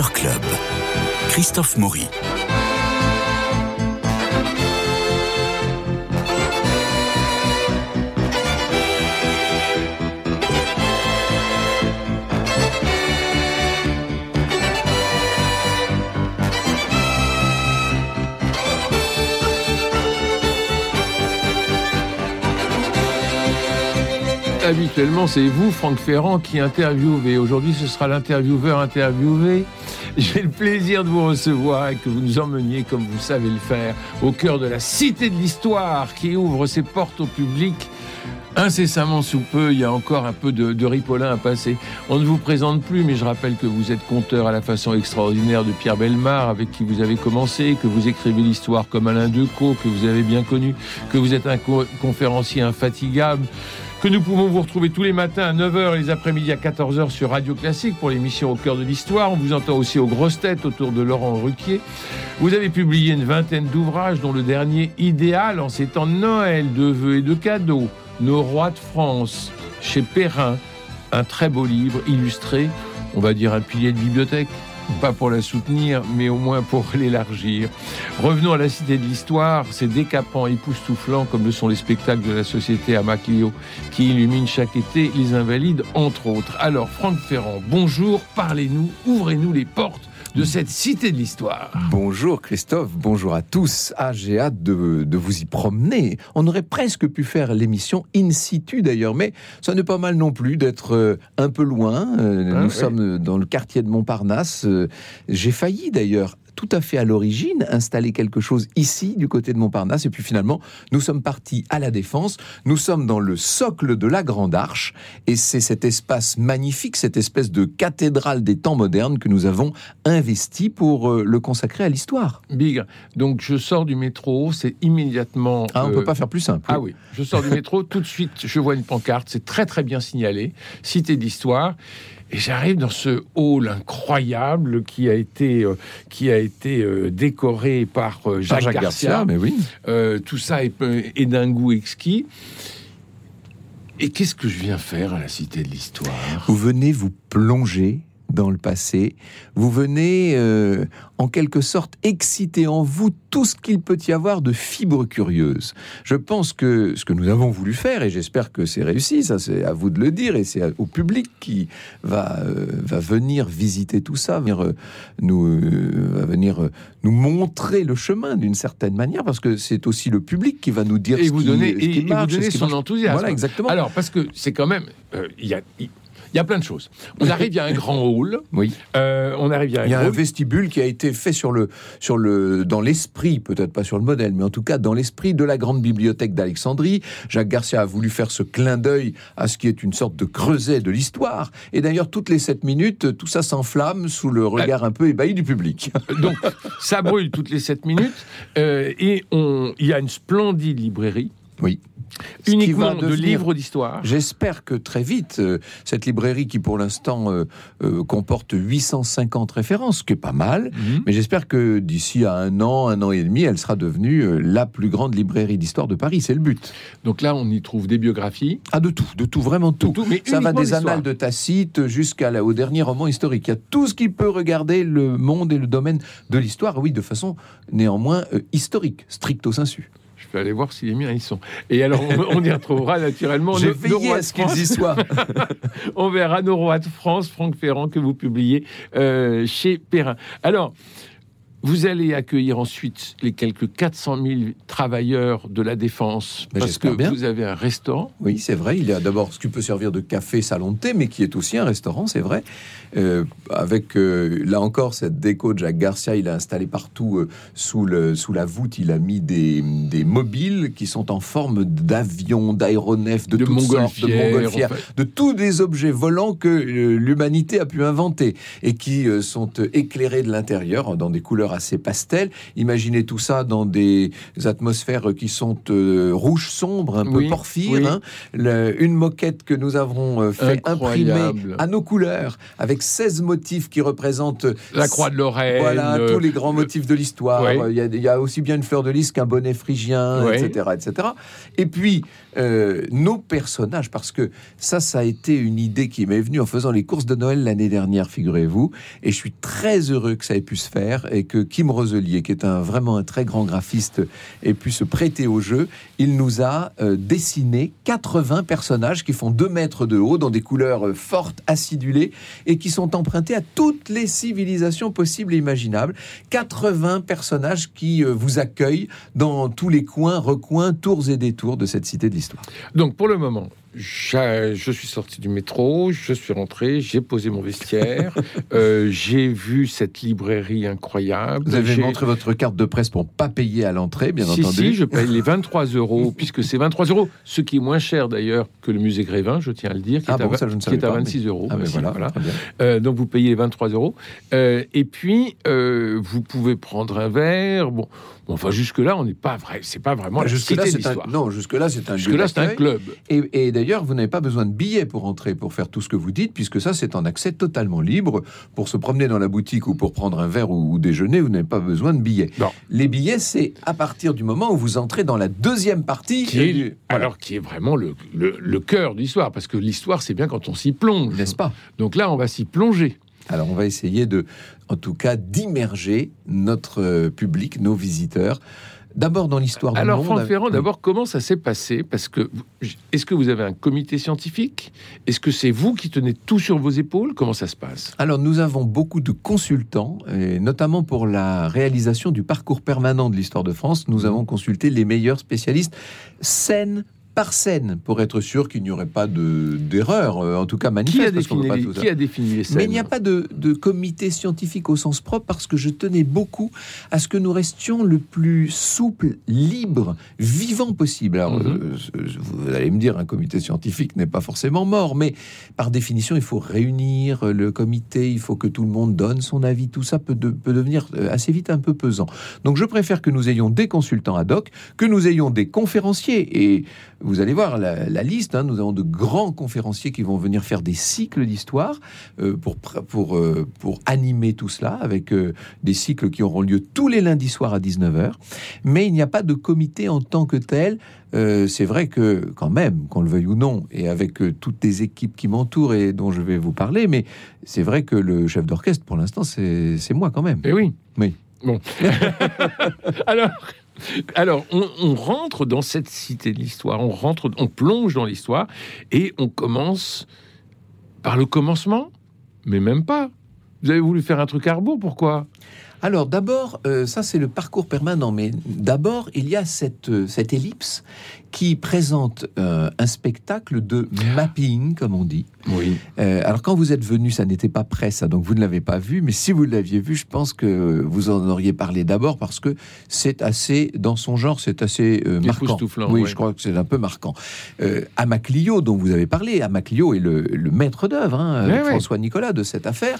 Club. Christophe Maury. habituellement, c'est vous, Franck Ferrand, qui interviewez. Aujourd'hui, ce sera l'intervieweur interviewé. J'ai le plaisir de vous recevoir et que vous nous emmeniez, comme vous savez le faire, au cœur de la Cité de l'Histoire qui ouvre ses portes au public incessamment sous peu, il y a encore un peu de, de, ripolin à passer. On ne vous présente plus, mais je rappelle que vous êtes conteur à la façon extraordinaire de Pierre Belmar, avec qui vous avez commencé, que vous écrivez l'histoire comme Alain Decaux, que vous avez bien connu, que vous êtes un conférencier infatigable, que nous pouvons vous retrouver tous les matins à 9h et les après-midi à 14h sur Radio Classique pour l'émission Au cœur de l'histoire. On vous entend aussi aux grosses têtes autour de Laurent Ruquier. Vous avez publié une vingtaine d'ouvrages, dont le dernier Idéal en ces temps Noël, de vœux et de cadeaux. Nos rois de France, chez Perrin. Un très beau livre illustré, on va dire un pilier de bibliothèque pas pour la soutenir, mais au moins pour l'élargir. Revenons à la Cité de l'Histoire, c'est décapant, époustouflant, comme le sont les spectacles de la Société Amaclio, qui illuminent chaque été les Invalides, entre autres. Alors, Franck Ferrand, bonjour, parlez-nous, ouvrez-nous les portes de cette cité de l'histoire. Bonjour Christophe, bonjour à tous. Ah, j'ai hâte de, de, vous y promener. On aurait presque pu faire l'émission in situ d'ailleurs, mais ça n'est pas mal non plus d'être euh, un peu loin. Euh, ah, Nous oui. sommes dans le quartier de Montparnasse. Euh, j'ai failli d'ailleurs tout à fait à l'origine installer quelque chose ici du côté de Montparnasse et puis finalement nous sommes partis à la Défense. Nous sommes dans le socle de la Grande Arche et c'est cet espace magnifique, cette espèce de cathédrale des temps modernes que nous avons investi pour euh, le consacrer à l'histoire. Big. Donc je sors du métro, c'est immédiatement. Ah, on euh... peut pas faire plus simple. Ah oui, je sors du métro, tout de suite je vois une pancarte, c'est très très bien signalé, cité d'histoire. Et j'arrive dans ce hall incroyable qui a été, euh, qui a été euh, décoré par euh, Jacques, Jacques Garcia. Garcia. mais oui. tout ça est, est d'un goût exquis. Et qu'est-ce que je viens faire à la Cité de l'Histoire? Vous venez vous plonger dans le passé. Vous venez, euh, en quelque sorte, exciter en vous tout ce qu'il peut y avoir de fibres curieuses. Je pense que ce que nous avons voulu faire, et j'espère que c'est réussi, ça c'est à vous de le dire, et c'est au public qui va, euh, va venir visiter tout ça, venir, euh, nous, va venir nous montrer le chemin d'une certaine manière, parce que c'est aussi le public qui va nous dire et ce vous qui, donner, ce qui et, marche, et vous donner ce qui son marche. enthousiasme. Voilà, exactement. Alors, parce que c'est quand même, il y a il y a plein de choses. On arrive, il y a un grand hall. Oui. Euh, on arrive, il y a un, il y a un vestibule qui a été fait sur le, sur le, dans l'esprit, peut-être pas sur le modèle, mais en tout cas dans l'esprit de la grande bibliothèque d'Alexandrie. Jacques Garcia a voulu faire ce clin d'œil à ce qui est une sorte de creuset de l'histoire. Et d'ailleurs, toutes les sept minutes, tout ça s'enflamme sous le regard un peu ébahi du public. Donc, ça brûle toutes les sept minutes. Euh, et il y a une splendide librairie. Oui. Uniquement de livres d'histoire. J'espère que très vite, euh, cette librairie qui pour l'instant euh, euh, comporte 850 références, ce qui est pas mal, Mhm. mmh. mais j'espère que d'ici à un an, un an et demi, elle sera devenue la plus grande librairie d'histoire de Paris. C'est le but. Donc là, on y trouve des biographies. Ah, de tout, de tout, vraiment tout. De tout mais Ça va des annales de Tacite jusqu'au dernier roman historique. Il y a tout ce qui peut regarder le monde et le domaine de l'histoire, oui, de façon néanmoins historique, stricto sensu. Je vais aller voir si les miens y sont. Et alors, on, on y retrouvera naturellement J'ai veillé rois à de ce qu'ils y soient. on verra nos rois de France, Franck Ferrand, que vous publiez euh, chez Perrin. Alors, vous allez accueillir ensuite les quelques 400 000 travailleurs de la défense Mais parce que bien. vous avez un restaurant. Oui, c'est vrai. Il y a d'abord ce qui peut servir de café, salon de thé, mais qui est aussi un restaurant, c'est vrai. Euh, avec, euh, là encore, cette déco de Jacques Garcia, il a installé partout euh, sous, le, sous la voûte, il a mis des, des mobiles qui sont en forme d'avions, d'aéronefs, de, De toutes sortes, de montgolfières, montgolfières, en fait. de tous des objets volants que l'humanité a pu inventer et qui sont éclairés de l'intérieur dans des couleurs couleurs assez pastel. Imaginez tout ça dans des atmosphères qui sont euh, rouges sombres, un peu porphyre. oui. hein. Le- une moquette que nous avons euh, fait imprimer à nos couleurs, avec 16 motifs qui représentent La croix de Lorraine. voilà, tous les grands motifs de l'histoire. Oui. Il, y a, il y a aussi bien une fleur de lys qu'un bonnet phrygien, etc., etc. Et puis, euh, nos personnages, parce que ça, ça a été une idée qui m'est venue en faisant les courses de Noël l'année dernière, figurez-vous. Et je suis très heureux que ça ait pu se faire et que Kim Roselier, qui est un, vraiment un très grand graphiste, ait pu se prêter au jeu. Il nous a euh, dessiné 80 personnages qui font 2 mètres de haut dans des couleurs euh, fortes, acidulées et qui sont empruntés à toutes les civilisations possibles et imaginables. 80 personnages qui euh, vous accueillent dans tous les coins, recoins, tours et détours de cette cité de l'histoire. Donc pour le moment, je suis sorti du métro, je suis rentré, j'ai posé mon vestiaire, euh, j'ai vu cette librairie incroyable. Vous avez montré votre carte de presse pour pas payer à l'entrée, bien si, entendu. si, je paye les 23 euros, puisque c'est 23 euros, ce qui est moins cher d'ailleurs que le musée Grévin, je tiens à le dire, qui Ah est, à, bon, ça, je ne qui savais est à pas, mais- 26 euros. Ah, mais voilà. Euh, donc vous payez les 23 euros. Euh, et puis, vous pouvez prendre un verre. Bon, enfin, jusque-là, on n'est pas vrai. C'est pas vraiment la Jusque-là, c'est un... Non, jusque-là, c'est un Jusque-là, c'est un club. Et, et d'ailleurs, vous n'avez pas besoin de billets pour entrer, pour faire tout ce que vous dites, puisque ça, c'est en accès totalement libre. Pour se promener dans la boutique ou pour prendre un verre ou, ou déjeuner, vous n'avez pas besoin de billets. Non. Les billets, c'est à partir du moment où vous entrez dans la deuxième partie. Qui est, du- voilà. alors, qui est vraiment le, le- le cœur de l'histoire. Parce que l'histoire, c'est bien quand on s'y plonge. N'est-ce pas? Donc là, on va s'y plonger. Alors, on va essayer de, en tout cas, d'immerger notre euh, public, nos visiteurs. D'abord dans l'histoire du Alors, monde. Franck avec- Ferrand, d'abord, comment ça s'est passé? Parce que, est-ce que vous avez un comité scientifique? Est-ce que c'est vous qui tenez tout sur vos épaules? Comment ça se passe? Alors, nous avons beaucoup de consultants, et notamment pour la réalisation du parcours permanent de l'histoire de France. Nous avons consulté les meilleurs spécialistes, scène par scène, pour être sûr qu'il n'y aurait pas de- d'erreur, euh, en tout cas qui manifeste. a, parce qu'on défini les, ça. qui a défini les scènes Mais il n'y a pas de, de comité scientifique au sens propre parce que je tenais beaucoup à ce que nous restions le plus souple, libre, vivant possible. Alors, Mhm. euh, vous allez me dire, un comité scientifique n'est pas forcément mort, mais par définition, il faut réunir le comité, il faut que tout le monde donne son avis. Tout ça peut, de- peut devenir euh, assez vite un peu pesant. Donc, je préfère que nous ayons des consultants ad hoc, que nous ayons des conférenciers. Et vous allez voir la, la liste, hein, nous avons de grands conférenciers qui vont venir faire des cycles d'histoire euh, pour, pour, euh, pour animer tout cela avec euh, des cycles qui auront lieu tous les lundis soirs à 19h. Mais il n'y a pas de comité en tant que tel. C'est vrai que quand même, qu'on le veuille ou non, et avec toutes les équipes qui m'entourent et dont je vais vous parler, mais c'est vrai que le chef d'orchestre, pour l'instant, c'est c'est moi quand même. Eh oui. Oui. Bon. alors, alors on, rentre dans cette cité de l'histoire, on rentre, on plonge dans l'histoire et on commence par le commencement, mais même pas. Vous avez voulu faire un truc à rebours, pourquoi? Alors d'abord, euh, ça c'est le parcours permanent, mais d'abord il y a cette, euh, cette ellipse qui présente euh, un spectacle de mapping, comme on dit. Oui. Euh, alors quand vous êtes venu, ça n'était pas prêt, ça, donc vous ne l'avez pas vu. Mais si vous l'aviez vu, je pense que vous en auriez parlé d'abord parce que c'est assez, dans son genre, c'est assez euh, marquant. Oui, ouais. je crois que c'est un peu marquant. Euh, Amaclio, dont vous avez parlé, Amaclio est le, le maître d'œuvre, hein. François Nicolas, de cette affaire.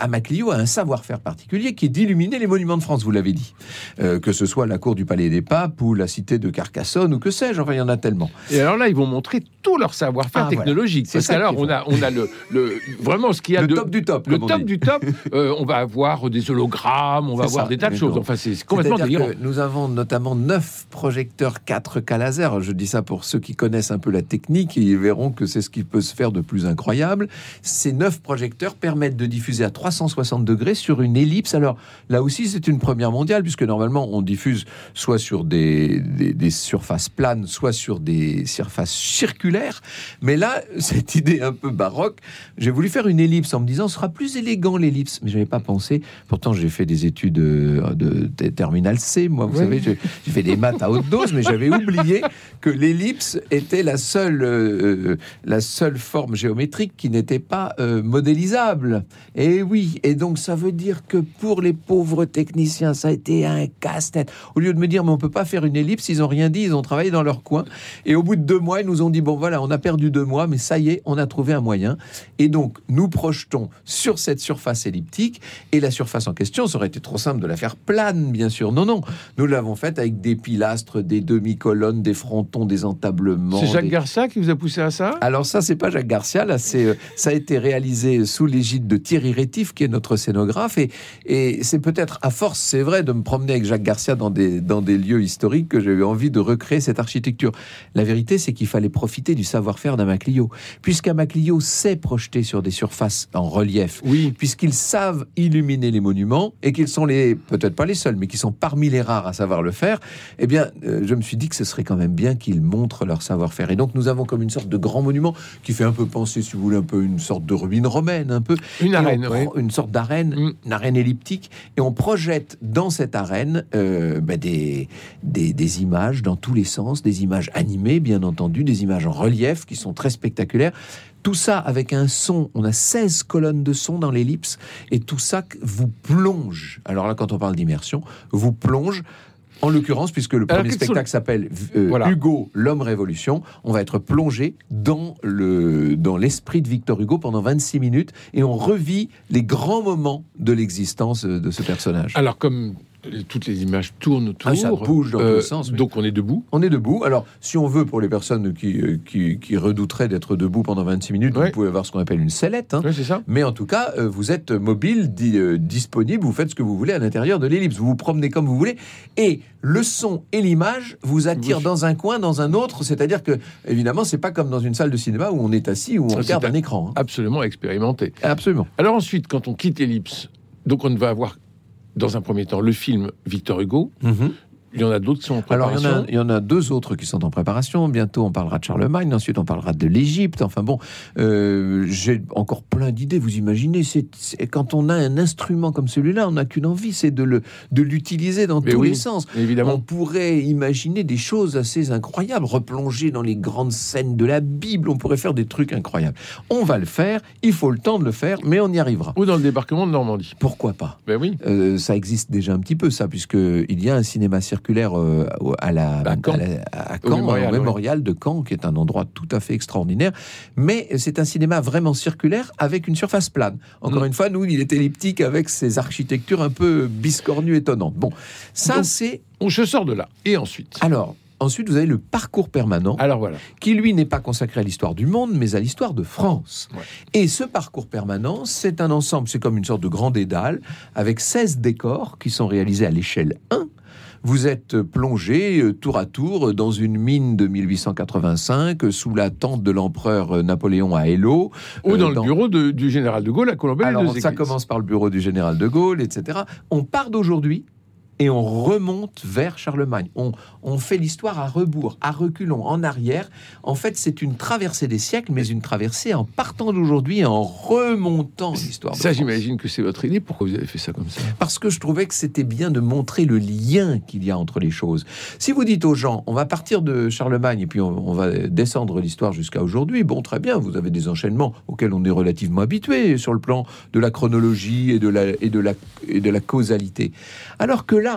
Amaclio a un savoir-faire particulier qui est d'illuminer les monuments de France, vous l'avez dit. Que ce soit la cour du Palais des Papes ou la cité de Carcassonne ou que sais-je, enfin il y en a tellement. Et alors là, ils vont montrer tout leur savoir-faire Ah, voilà. technologique. C'est Parce ça qu'alors, qui est on a, on a le, le- vraiment ce qu'il y a Le de top du top, le top du top. Euh, on va avoir des hologrammes, on va C'est avoir ça, des tas de choses. Enfin, c'est c'est complètement délirant. Nous avons notamment neuf projecteurs 4K laser. Je dis ça pour ceux qui connaissent un peu la technique ils verront que c'est ce qui peut se faire de plus incroyable. Ces neuf projecteurs permettent de diffuser à 360 degrés sur une ellipse. Alors là aussi, c'est une première mondiale puisque normalement on diffuse soit sur des, des- des surfaces planes, soit sur des surfaces circulaires. Mais là, cette idée un peu baroque, j'ai voulu faire une ellipse en me disant ce sera plus élégant l'ellipse. Mais je n'avais pas pensé. Pourtant, j'ai fait des études euh, de, de terminal C. Moi, vous Ouais. savez, j'ai j'ai fait des maths à haute dose, mais j'avais oublié que l'ellipse était la seule, euh, la seule forme géométrique qui n'était pas euh, modélisable. Et oui, et donc ça veut dire que pour les pauvres techniciens, ça a été un casse-tête. Au lieu de me dire, mais on peut pas faire une ellipse, ils ont rien dit, ils ont travaillé dans leur leur coin. Et au bout de deux mois, ils nous ont dit bon voilà, on a perdu deux mois, mais ça y est, on a trouvé un moyen. Et donc nous projetons sur cette surface elliptique. Et la surface en question, ça aurait été trop simple de la faire plane, bien sûr. Non, non, nous l'avons faite avec des pilastres, des demi-colonnes, des frontons, des entablements. C'est Jacques des- Garcia qui vous a poussé à ça? Alors ça, c'est pas Jacques Garcia, là, c'est euh, ça a été réalisé sous l'égide de Thierry Rétif, qui est notre scénographe, et, et c'est peut-être à force, c'est vrai, de me promener avec Jacques Garcia dans des dans des lieux historiques que j'ai eu envie de recréer cette architecture. La vérité, c'est qu'il fallait profiter du savoir-faire d'Amaclio, puisqu'Amaclio sait projeter sur des surfaces en relief, Oui. puisqu'ils savent illuminer les monuments et qu'ils sont les peut-être pas les seuls, mais qui sont parmi les rares à savoir le faire. Eh bien, euh, je me suis dit que ce serait quand même bien qu'ils montrent leur savoir-faire. Et donc, nous avons comme une sorte de grand monument qui fait un peu penser, si vous voulez, un peu une sorte de ruine romaine, un peu Une Et arène, oui. une sorte d'arène, Mm. une arène elliptique, et on projette dans cette arène euh, bah, des, des, des images dans tous les sens, des images animées, bien entendu, des images en relief qui sont très spectaculaires. Tout ça avec un son, on a 16 colonnes de son dans l'ellipse, et tout ça vous plonge. Alors là, quand on parle d'immersion, vous plonge. En l'occurrence, puisque le Alors, premier spectacle s'appelle euh, Voilà. Hugo, l'homme révolution, on va être plongé dans le dans l'esprit de Victor Hugo pendant 26 minutes et on revit les grands moments de l'existence euh, de ce personnage. Alors, comme euh, toutes les images tournent autour, Ah, ça bouge dans tous les sens, oui. donc on est debout. On est debout. Alors, si on veut, pour les personnes qui, euh, qui, qui redouteraient d'être debout pendant 26 minutes, Ouais. vous pouvez avoir ce qu'on appelle une sellette. hein. Oui, c'est ça. Mais en tout cas, euh, vous êtes mobile, di- euh, disponible, vous faites ce que vous voulez à l'intérieur de l'ellipse. Vous vous promenez comme vous voulez. Et le son et l'image vous attirent dans un coin, dans un autre. C'est-à-dire que, évidemment, c'est pas comme dans une salle de cinéma où on est assis, où on regarde un écran. hein. Absolument expérimenté. Absolument. Alors ensuite, quand on quitte l'ellipse, donc on va avoir, dans un premier temps, le film Victor Hugo. Il y en a d'autres qui sont en Alors, il y, en a, préparation. il y en a deux autres qui sont en préparation. Bientôt, on parlera de Charlemagne. Ensuite, on parlera de l'Égypte. Enfin bon, euh, j'ai encore plein d'idées. Vous imaginez, c'est quand on a un instrument comme celui-là, on n'a qu'une envie, c'est de le de l'utiliser dans Mais tous oui, les sens. Évidemment. On pourrait imaginer des choses assez incroyables, replonger dans les grandes scènes de la Bible. On pourrait faire des trucs incroyables. On va le faire. Il faut le temps de le faire, mais on y arrivera. Ou dans le débarquement de Normandie. Pourquoi pas? Ben oui. euh, ça existe déjà un petit peu ça, puisque il y a un cinéma circulaire euh, à la À Caen. la- à Au mémorial, au oui. mémorial de Caen, qui est un endroit tout à fait extraordinaire. Mais c'est un cinéma vraiment circulaire avec une surface plane. Encore Mm. une fois, nous, il est elliptique avec ses architectures un peu biscornues, étonnantes. Bon, ça c'est. On se sort de là. Et ensuite Alors. Ensuite, vous avez le parcours permanent, Alors voilà. qui lui n'est pas consacré à l'histoire du monde, mais à l'histoire de France. Ouais. Et ce parcours permanent, c'est un ensemble, c'est comme une sorte de grand dédale, avec 16 décors qui sont réalisés à l'échelle 1. Vous êtes plongé euh, tour à tour dans une mine de 1885, euh, sous la tente de l'empereur euh, Napoléon à Hello. Ou euh, dans, le bureau de- du général de Gaulle à Colombelle Alors, ça commence par le bureau du général de Gaulle, etc. On part d'aujourd'hui et on remonte vers Charlemagne. On, on fait l'histoire à rebours, à reculons, en arrière. En fait, c'est une traversée des siècles, mais une traversée en partant d'aujourd'hui et en remontant l'histoire. Ça, j'imagine que c'est votre idée. Pourquoi vous avez fait ça comme ça? Parce que je trouvais que c'était bien de montrer le lien qu'il y a entre les choses. Si vous dites aux gens, on va partir de Charlemagne et puis on, on va descendre l'histoire jusqu'à aujourd'hui, bon, très bien, vous avez des enchaînements auxquels on est relativement habitué sur le plan de la chronologie et de la, et de la, et de la causalité. Alors que là,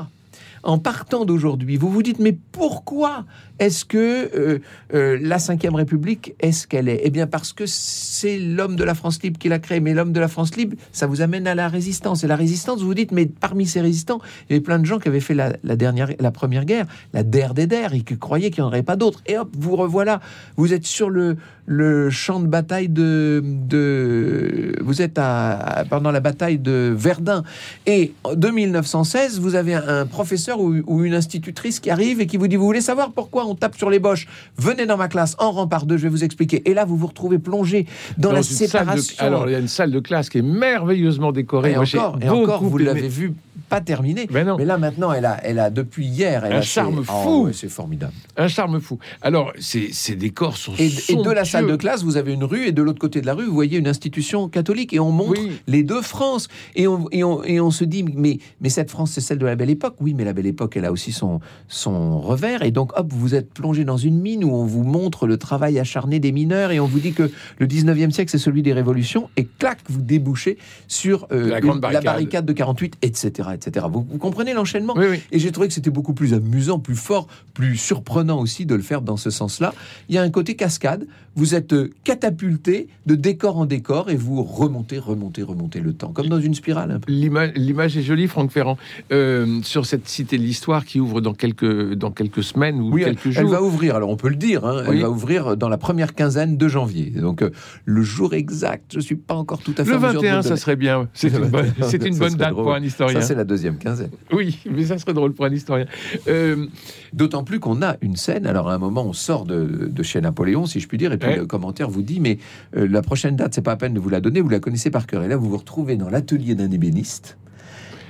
en partant d'aujourd'hui, vous vous dites, mais pourquoi est-ce que euh, euh, la Ve République est ce qu'elle est? Eh bien parce que c'est l'homme de la France libre qui l'a créée. Mais l'homme de la France libre, ça vous amène à la résistance. Et la résistance, vous vous dites, mais parmi ces résistants, il y avait plein de gens qui avaient fait la, dernière, la première guerre, la der des der, et qui croyaient qu'il n'y en aurait pas d'autres. Et hop, vous revoilà. Vous êtes sur le, le champ de bataille de, de vous êtes à, pendant la bataille de Verdun. Et en 1916, vous avez un, professeur ou, ou une institutrice qui arrive et qui vous dit, vous voulez savoir pourquoi on tape sur les boches? Venez dans ma classe en rang par deux, je vais vous expliquer. Et là, vous vous retrouvez plongé dans, la de- séparation. Alors, il y a une salle de classe qui est merveilleusement décorée. et Moi, j'ai encore, et encore, vous l'avez vu pas terminé. Mais non. Mais là maintenant, elle a, elle a depuis hier, elle Un a charme c'est- fou. Oh, c'est formidable. Un charme fou. Alors, ces, ces décors sont Et, et de la salle de classe, vous avez une rue, et de l'autre côté de la rue, vous voyez une institution catholique, et on montre Oui. les deux France. Et on, et on, et on se dit, mais, mais cette France, c'est celle de la belle époque. Oui, mais la belle époque, elle a aussi son, son revers. Et donc, hop, vous êtes plongé dans une mine où on vous montre le travail acharné des mineurs, et on vous dit que le 19e siècle, c'est celui des révolutions, et clac, vous débouchez sur euh, La grande une- barricade. barricade de 48, etc., etc. etc. Vous, vous comprenez l'enchaînement Oui, oui. Et j'ai trouvé que c'était beaucoup plus amusant, plus fort, plus surprenant aussi de le faire dans ce sens-là. Il y a un côté cascade. Vous êtes euh, catapulté de décor en décor et vous remontez, remontez, remontez le temps, comme dans une spirale un peu. L'image est jolie, Franck Ferrand. Euh, sur cette cité de l'histoire qui ouvre dans quelques, dans quelques semaines ou Oui, elle, quelques elle jours. va ouvrir, alors on peut le dire, hein, elle va ouvrir dans la première quinzaine de janvier. Donc euh, le jour exact, je ne suis pas encore tout à fait Le mesure de 21, le ça serait bien. C'est Le une bonne, 21, c'est une ça bonne serait date drôle. pour un historien. Ça, c'est la deuxième quinzaine. Oui, mais ça serait drôle pour un historien. Euh, D'autant plus qu'on a une scène. Alors, à un moment, on sort de, de chez Napoléon, si je puis dire, et puis Ouais. le commentaire vous dit Mais euh, la prochaine date, c'est pas à peine de vous la donner, vous la connaissez par cœur. Et là, vous vous retrouvez dans l'atelier d'un ébéniste.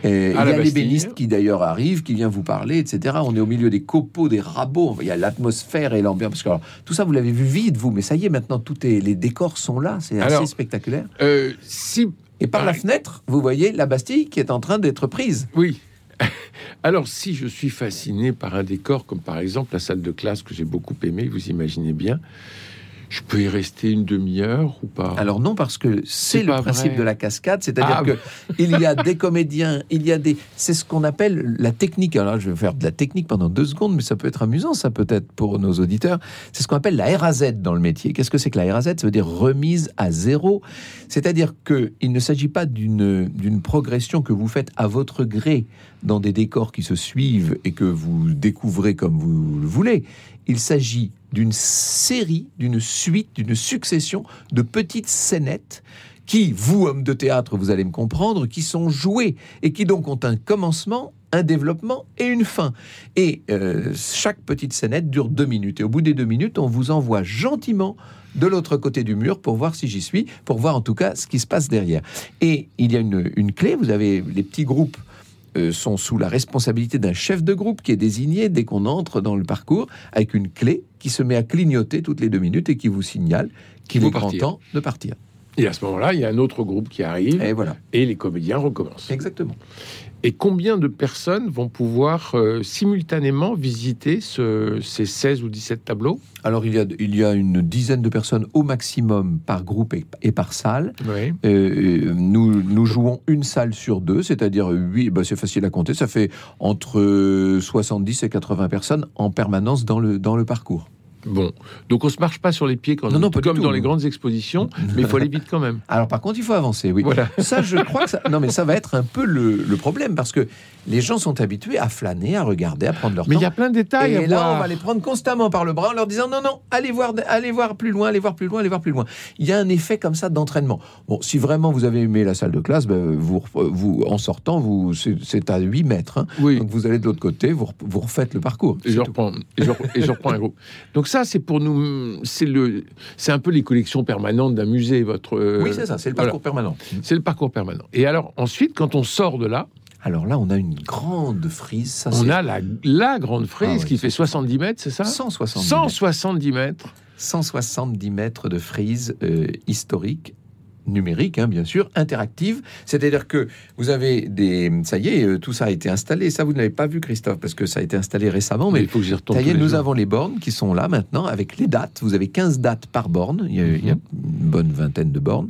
Et il y a l'ébéniste qui d'ailleurs arrive, qui vient vous parler, etc. On est au milieu des copeaux, des rabots. Il y a l'atmosphère et l'ambiance. Parce que alors, tout ça, vous l'avez vu vite, vous. Mais ça y est, maintenant, tout est, les décors sont là. C'est assez spectaculaire. euh, si Et par la fenêtre, vous voyez la Bastille qui est en train d'être prise. Oui. Alors, si je suis fasciné par un décor, comme par exemple la salle de classe que j'ai beaucoup aimé, vous imaginez bien, je peux y rester une demi-heure ou pas? Alors non, parce que c'est le principe vrai. de la cascade, c'est-à-dire Ah, que il y a des comédiens, il y a des, c'est ce qu'on appelle la technique. Alors là, je vais faire de la technique pendant deux secondes, mais ça peut être amusant, ça peut-être pour nos auditeurs. C'est ce qu'on appelle la RAZ dans le métier. Qu'est-ce que c'est que la RAZ Ça veut dire remise à zéro, c'est-à-dire que il ne s'agit pas d'une d'une progression que vous faites à votre gré dans des décors qui se suivent et que vous découvrez comme vous le voulez. Il s'agit d'une série, d'une suite, d'une succession de petites scénettes qui, vous, hommes de théâtre, vous allez me comprendre, qui sont jouées et qui donc ont un commencement, un développement et une fin. Et euh, chaque petite scénette dure deux minutes. Et au bout des deux minutes, on vous envoie gentiment de l'autre côté du mur pour voir si j'y suis, pour voir en tout cas ce qui se passe derrière. Et il y a une, une clé, vous avez les petits groupes sont sous la responsabilité d'un chef de groupe qui est désigné dès qu'on entre dans le parcours avec une clé qui se met à clignoter toutes les deux minutes et qui vous signale qu'il est grand temps de partir. Et à ce moment-là, il y a un autre groupe qui arrive Et voilà, et les comédiens recommencent. exactement. Et combien de personnes vont pouvoir euh, simultanément visiter ce- ces 16 ou 17 tableaux? Alors il y, a, il y a une dizaine de personnes au maximum par groupe et, et par salle. Oui. Euh, nous, nous jouons une salle sur deux, c'est-à-dire oui, bah, c'est facile à compter, ça fait entre 70 et 80 personnes en permanence dans le, dans le parcours. Bon, donc on se marche pas sur les pieds quand Non, non, pas du comme dans les grandes expositions, mais il faut aller vite quand même. Alors par contre, il faut avancer, oui. Voilà. Ça, je crois que ça... Non, mais ça va être un peu le, le problème, parce que les gens sont habitués à flâner, à regarder, à prendre leur Mais temps. il y a plein de détails Et à là, voir. on va les prendre constamment par le bras en leur disant non, non, allez voir, allez voir plus loin, allez voir plus loin, allez voir plus loin. Il y a un effet comme ça d'entraînement. Bon, si vraiment vous avez aimé la salle de classe, ben, vous, vous, en sortant, vous, c'est à 8 mètres. hein. Oui. Donc vous allez de l'autre côté, vous, vous refaites le parcours. Et je, reprends, et, je, et je reprends un groupe. Donc ça, c'est pour nous, c'est le, c'est un peu les collections permanentes d'un musée. Votre, euh, Oui, c'est ça, c'est le voilà. parcours permanent. C'est le parcours permanent. Et alors ensuite, quand on sort de là, Alors là, on a une grande frise. Ça, on a la, la grande frise Ah ouais, qui fait 70 mètres, c'est ça? 170 mètres. 170 mètres. 170 mètres de frise euh, historique numérique, hein, bien sûr, interactive. C'est-à-dire que vous avez des... Ça y est, euh, tout ça a été installé. Ça, vous ne l'avez pas vu, Christophe, parce que ça a été installé récemment. Mais Mais il faut que j'y retourne. ça y est, nous jours. avons les bornes qui sont là maintenant avec les dates. Vous avez 15 dates par borne. Il y a, il y a Mhm. une bonne vingtaine de bornes.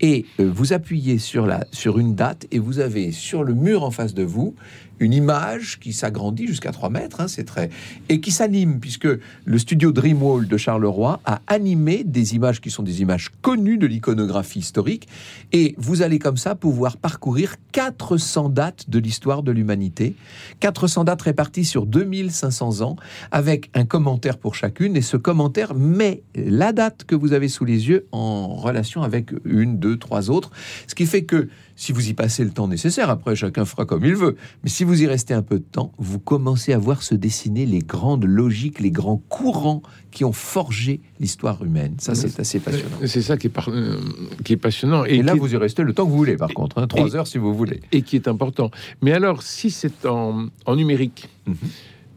Et euh, vous appuyez sur, la, sur une date et vous avez sur le mur en face de vous une image qui s'agrandit jusqu'à 3 mètres, hein, c'est très... et qui s'anime, puisque le studio Dreamwall de Charleroi a animé des images qui sont des images connues de l'iconographie historique, et vous allez comme ça pouvoir parcourir 400 dates de l'histoire de l'humanité, 400 dates réparties sur 2500 ans, avec un commentaire pour chacune, et ce commentaire met la date que vous avez sous les yeux en relation avec une, deux, trois autres, ce qui fait que si vous y passez le temps nécessaire, après chacun fera comme il veut, mais si vous y restez un peu de temps, vous commencez à voir se dessiner les grandes logiques, les grands courants qui ont forgé l'histoire humaine. Ça, c'est assez passionnant. C'est ça qui est, par- euh, qui est passionnant. Et, là, est- vous y restez le temps que vous voulez, par contre, hein, trois et- heures si vous voulez. et qui est important. Mais alors, si c'est en, en numérique, Mhm.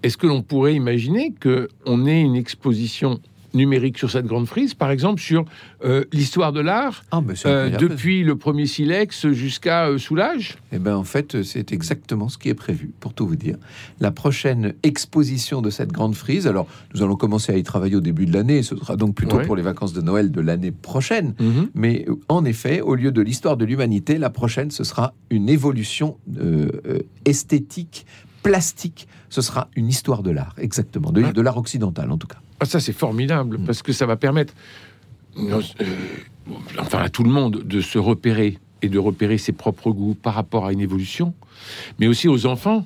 est-ce que l'on pourrait imaginer que on ait une exposition numérique sur cette grande frise, par exemple sur euh, l'histoire de l'art, Ah, euh, depuis le premier silex jusqu'à euh, Soulage Eh bien, en fait, c'est exactement ce qui est prévu, pour tout vous dire. La prochaine exposition de cette grande frise, alors nous allons commencer à y travailler au début de l'année, ce sera donc plutôt Ouais. pour les vacances de Noël de l'année prochaine. Mhm. Mais euh, en effet, au lieu de l'histoire de l'humanité, la prochaine, ce sera une évolution esthétique, plastique. Ce sera une histoire de l'art, exactement, de, de l'art occidental en tout cas. Ah, ça, c'est formidable, Mm. parce que ça va permettre euh, euh, enfin, à tout le monde de se repérer et de repérer ses propres goûts par rapport à une évolution, mais aussi aux enfants.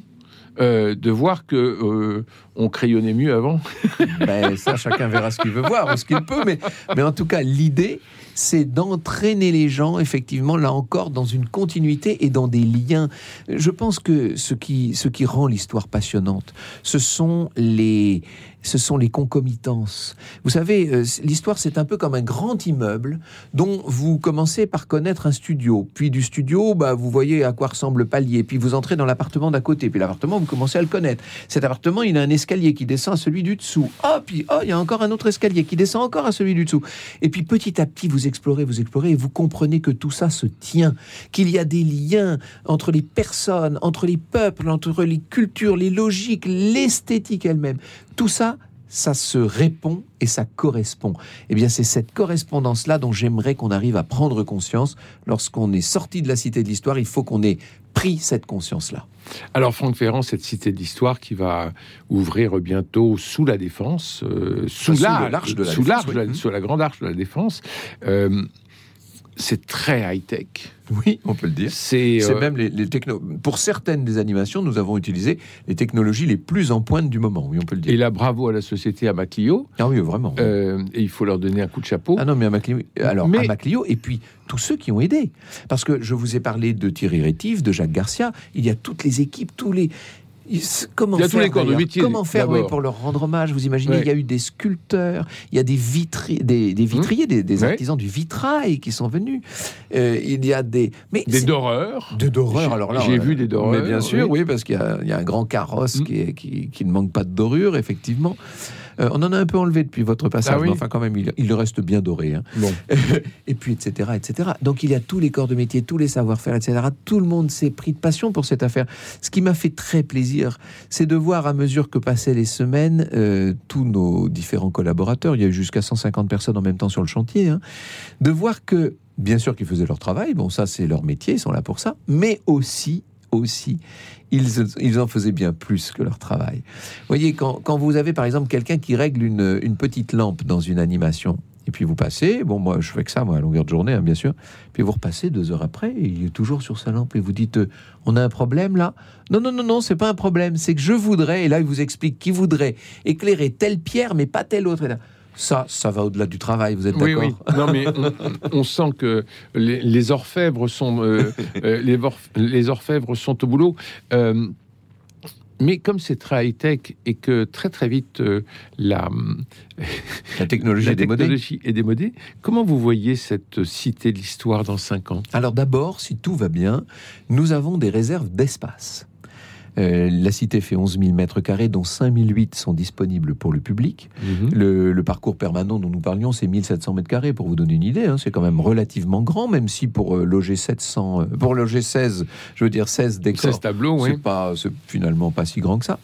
euh, de voir que euh, on crayonnait mieux avant. Ben, ça, chacun verra ce qu'il veut voir ou ce qu'il peut. Mais, mais en tout cas, l'idée, c'est d'entraîner les gens, effectivement, là encore, dans une continuité et dans des liens. Je pense que ce qui, ce qui rend l'histoire passionnante, ce sont les, ce sont les concomitances. Vous savez, euh, l'histoire, c'est un peu comme un grand immeuble dont vous commencez par connaître un studio. Puis du studio, bah, vous voyez à quoi ressemble le palier. Puis vous entrez dans l'appartement d'à côté. Puis l'appartement, vous commencez à le connaître. Cet appartement, il a un escalier qui descend à celui du dessous. Oh, puis oh, il y a encore un autre escalier qui descend encore à celui du dessous. Et puis petit à petit, vous explorez, vous explorez, et vous comprenez que tout ça se tient, qu'il y a des liens entre les personnes, entre les peuples, entre les cultures, les logiques, l'esthétique elle-même. Tout ça, ça se répond et ça correspond. Eh bien, c'est cette correspondance-là dont j'aimerais qu'on arrive à prendre conscience. Lorsqu'on est sorti de la cité de l'histoire, il faut qu'on ait pris cette conscience-là. Alors Franck Ferrand, cette cité de l'histoire qui va ouvrir bientôt sous la défense, euh, sous, l'arche de la sous Défense, l'arche oui. de la- sous la grande arche de la défense. euh, c'est très high tech. Oui, on peut le dire. C'est euh, même les, les techno... Pour certaines des animations, nous avons utilisé les technologies les plus en pointe du moment. Oui, on peut le dire. et là bravo à la société à Maclio. Ah oui, vraiment. Euh, et il faut leur donner un coup de chapeau. Ah non, mais à Maclio, alors Mais- à Maclio, et puis tous ceux qui ont aidé. Parce que je vous ai parlé de Thierry Rétif, de Jacques Garcia, il y a toutes les équipes, tous les. Comment Il y a faire, tous les corps de d'ailleurs métier, Comment faire oui, d'abord. pour leur rendre hommage Vous imaginez, il y a eu des sculpteurs, il y a des, vitri... des, des vitriers, des, des artisans du vitrail qui sont venus. Euh, il y a des. Mais Des doreurs. de dorures, J'ai- alors là. j'ai euh, vu des dorures, Mais bien sûr, oui. parce qu'il y, a- il y a un grand carrosse Mm. qui, est- qui, qui ne manque pas de dorure, effectivement. Euh, on en a un peu enlevé depuis votre passage, Ah oui mais enfin, quand même, il, il reste bien doré. hein. Bon. et puis, etc., etc. Donc, il y a tous les corps de métier, tous les savoir-faire, etc. Tout le monde s'est pris de passion pour cette affaire. Ce qui m'a fait très plaisir, c'est de voir à mesure que passaient les semaines, euh, tous nos différents collaborateurs, il y a eu jusqu'à 150 personnes en même temps sur le chantier, hein, de voir que, bien sûr qu'ils faisaient leur travail, bon, ça c'est leur métier, ils sont là pour ça, mais aussi, aussi, ils, ils en faisaient bien plus que leur travail. Voyez, quand, quand vous avez par exemple quelqu'un qui règle une, une petite lampe dans une animation, et puis vous passez, bon, moi je fais que ça, moi, à longueur de journée, hein, bien sûr, puis vous repassez deux heures après, il est toujours sur sa lampe, et vous dites, on a un problème là? Non, non, non, non, c'est pas un problème, c'est que je voudrais, et là il vous explique qu'il voudrait éclairer telle pierre, mais pas telle autre. Ça, ça va au-delà du travail, vous êtes Oui, d'accord oui. Non, mais on, on sent que les, les orfèvres sont euh, euh, les, orf- les orfèvres sont au boulot. Euh, mais comme c'est très high tech et que très très vite euh, la, La technologie la est démodée. technologie est démodée, comment vous voyez cette cité de l'histoire dans cinq ans? Alors d'abord, si tout va bien, nous avons des réserves d'espace. Euh, la cité fait 11 000 mètres carrés, dont 5 008 sont disponibles pour le public. Le, le parcours permanent dont nous parlions, c'est 1700 mètres carrés, pour vous donner une idée. hein. c'est quand même relativement grand, même si pour euh, loger 700, euh, pour loger 16, je veux dire 16 décors, 16 tableaux, oui. c'est pas, finalement pas si grand que ça.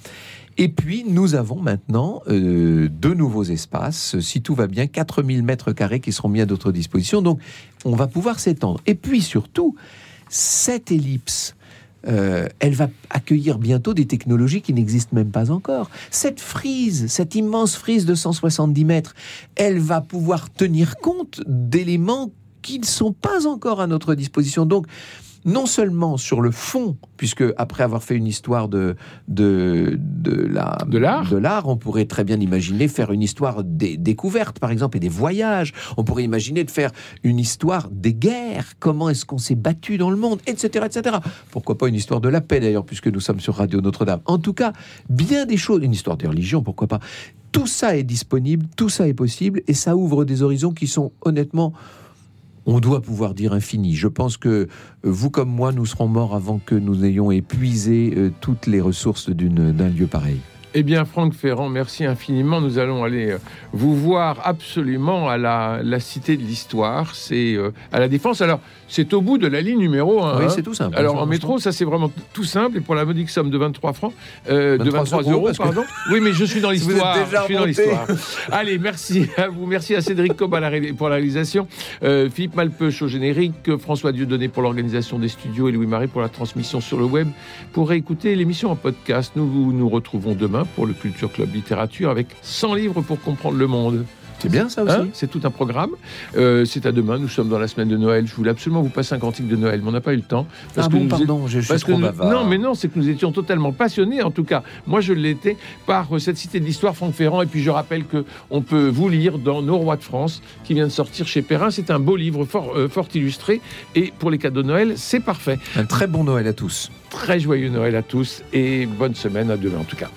Et puis, nous avons maintenant euh, deux nouveaux espaces, si tout va bien, 4000 mètres carrés qui seront mis à notre disposition. Donc, on va pouvoir s'étendre. Et puis, surtout, cette ellipse, euh, elle va accueillir bientôt des technologies qui n'existent même pas encore. Cette frise, cette immense frise de 170 mètres, elle va pouvoir tenir compte d'éléments qui ne sont pas encore à notre disposition. Donc, non seulement sur le fond, puisque après avoir fait une histoire de, de, de la De l'art de l'art, on pourrait très bien imaginer faire une histoire des découvertes, par exemple, et des voyages. On pourrait imaginer de faire une histoire des guerres. Comment est-ce qu'on s'est battu dans le monde, etc., etc. Pourquoi pas une histoire de la paix d'ailleurs, puisque nous sommes sur Radio Notre-Dame. En tout cas, bien des choses. Une histoire des religions, pourquoi pas. Tout ça est disponible, tout ça est possible, et ça ouvre des horizons qui sont honnêtement on doit pouvoir dire infini. Je pense que euh, vous comme moi, nous serons morts avant que nous ayons épuisé euh, toutes les ressources d'un lieu pareil. Eh bien, Franck Ferrand, merci infiniment. Nous allons aller euh, vous voir absolument à la, la Cité de l'Histoire. C'est euh, à la Défense. Alors, c'est au bout de la ligne numéro 1. Oui, c'est tout simple. Alors, Ça, en métro, ça, c'est vraiment tout simple. Et pour la modique somme de 23 francs, euh, de 23 23 euros, euros, parce que- pardon. Oui, mais je suis dans l'histoire. Je suis dans l'histoire. Allez, merci à vous. Merci à Cédric Cobb pour la réalisation. Euh, Philippe Malpeuch au générique. François Dieudonné pour l'organisation des studios et Louis-Marie pour la transmission sur le web. Pour réécouter l'émission en podcast, nous nous retrouvons demain pour le Culture Club Littérature avec 100 livres pour comprendre le monde. C'est bien ça aussi. Hein c'est tout un programme. Euh, c'est à demain. Nous sommes dans la semaine de Noël. Je voulais absolument vous passer un cantique de Noël, mais on n'a pas eu le temps. ah que bon, nous- pardon, je, je suis parce que nous- non, mais non, c'est que nous étions totalement passionnés. En tout cas, moi, je l'étais par euh, cette cité de l'histoire, Franck Ferrand. Et puis, je rappelle que on peut vous lire dans Nos rois de France, qui vient de sortir chez Perrin. C'est un beau livre, fort, euh, fort illustré. Et pour les cadeaux de Noël, c'est parfait. Un très bon Noël à tous. Très joyeux Noël à tous et bonne semaine à demain, en tout cas.